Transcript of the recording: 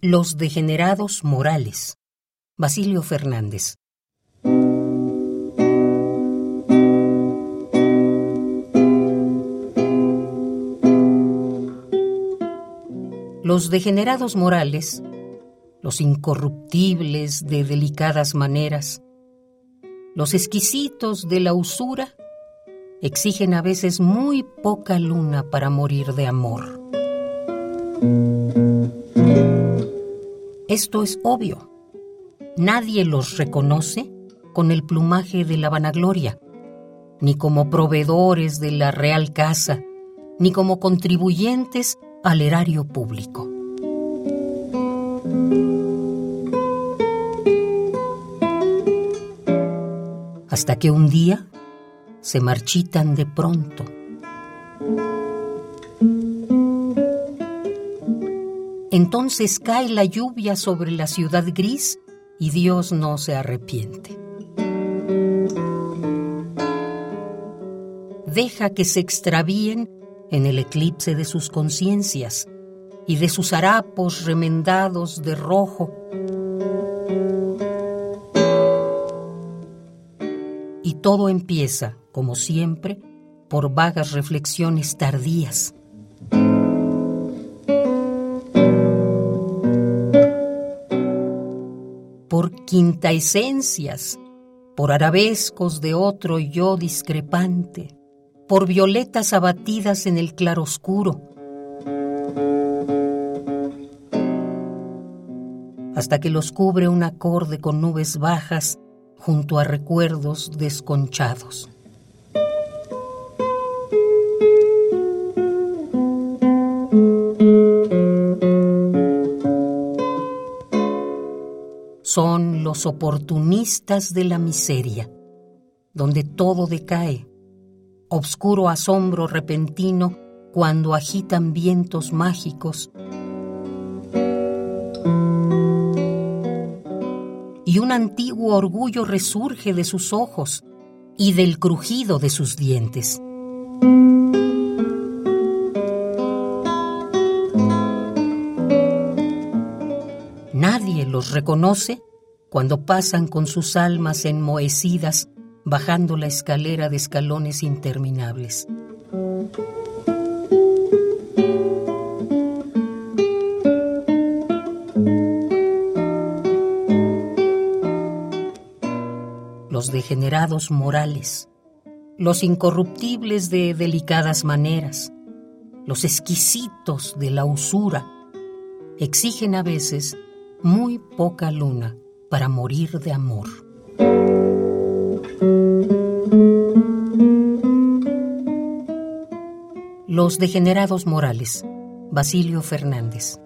Los degenerados morales. Basilio Fernández. Los degenerados morales, los incorruptibles de delicadas maneras, los exquisitos de la usura, exigen a veces muy poca luna para morir de amor. Esto es obvio. Nadie los reconoce con el plumaje de la vanagloria, ni como proveedores de la real casa, ni como contribuyentes al erario público. Hasta que un día se marchitan de pronto. Entonces cae la lluvia sobre la ciudad gris y Dios no se arrepiente. Deja que se extravíen en el eclipse de sus conciencias y de sus harapos remendados de rojo. Y todo empieza, como siempre, por vagas reflexiones tardías. Por quintaesencias, por arabescos de otro yo discrepante, por violetas abatidas en el claroscuro, hasta que los cubre un acorde con nubes bajas junto a recuerdos desconchados. Son los oportunistas de la miseria, donde todo decae, obscuro asombro repentino cuando agitan vientos mágicos y un antiguo orgullo resurge de sus ojos y del crujido de sus dientes. Nadie los reconoce cuando pasan con sus almas enmohecidas bajando la escalera de escalones interminables. los degenerados morales, los incorruptibles de delicadas maneras, los exquisitos de la usura, exigen a veces muy poca luna para morir de amor. Los degenerados morales, Basilio Fernández.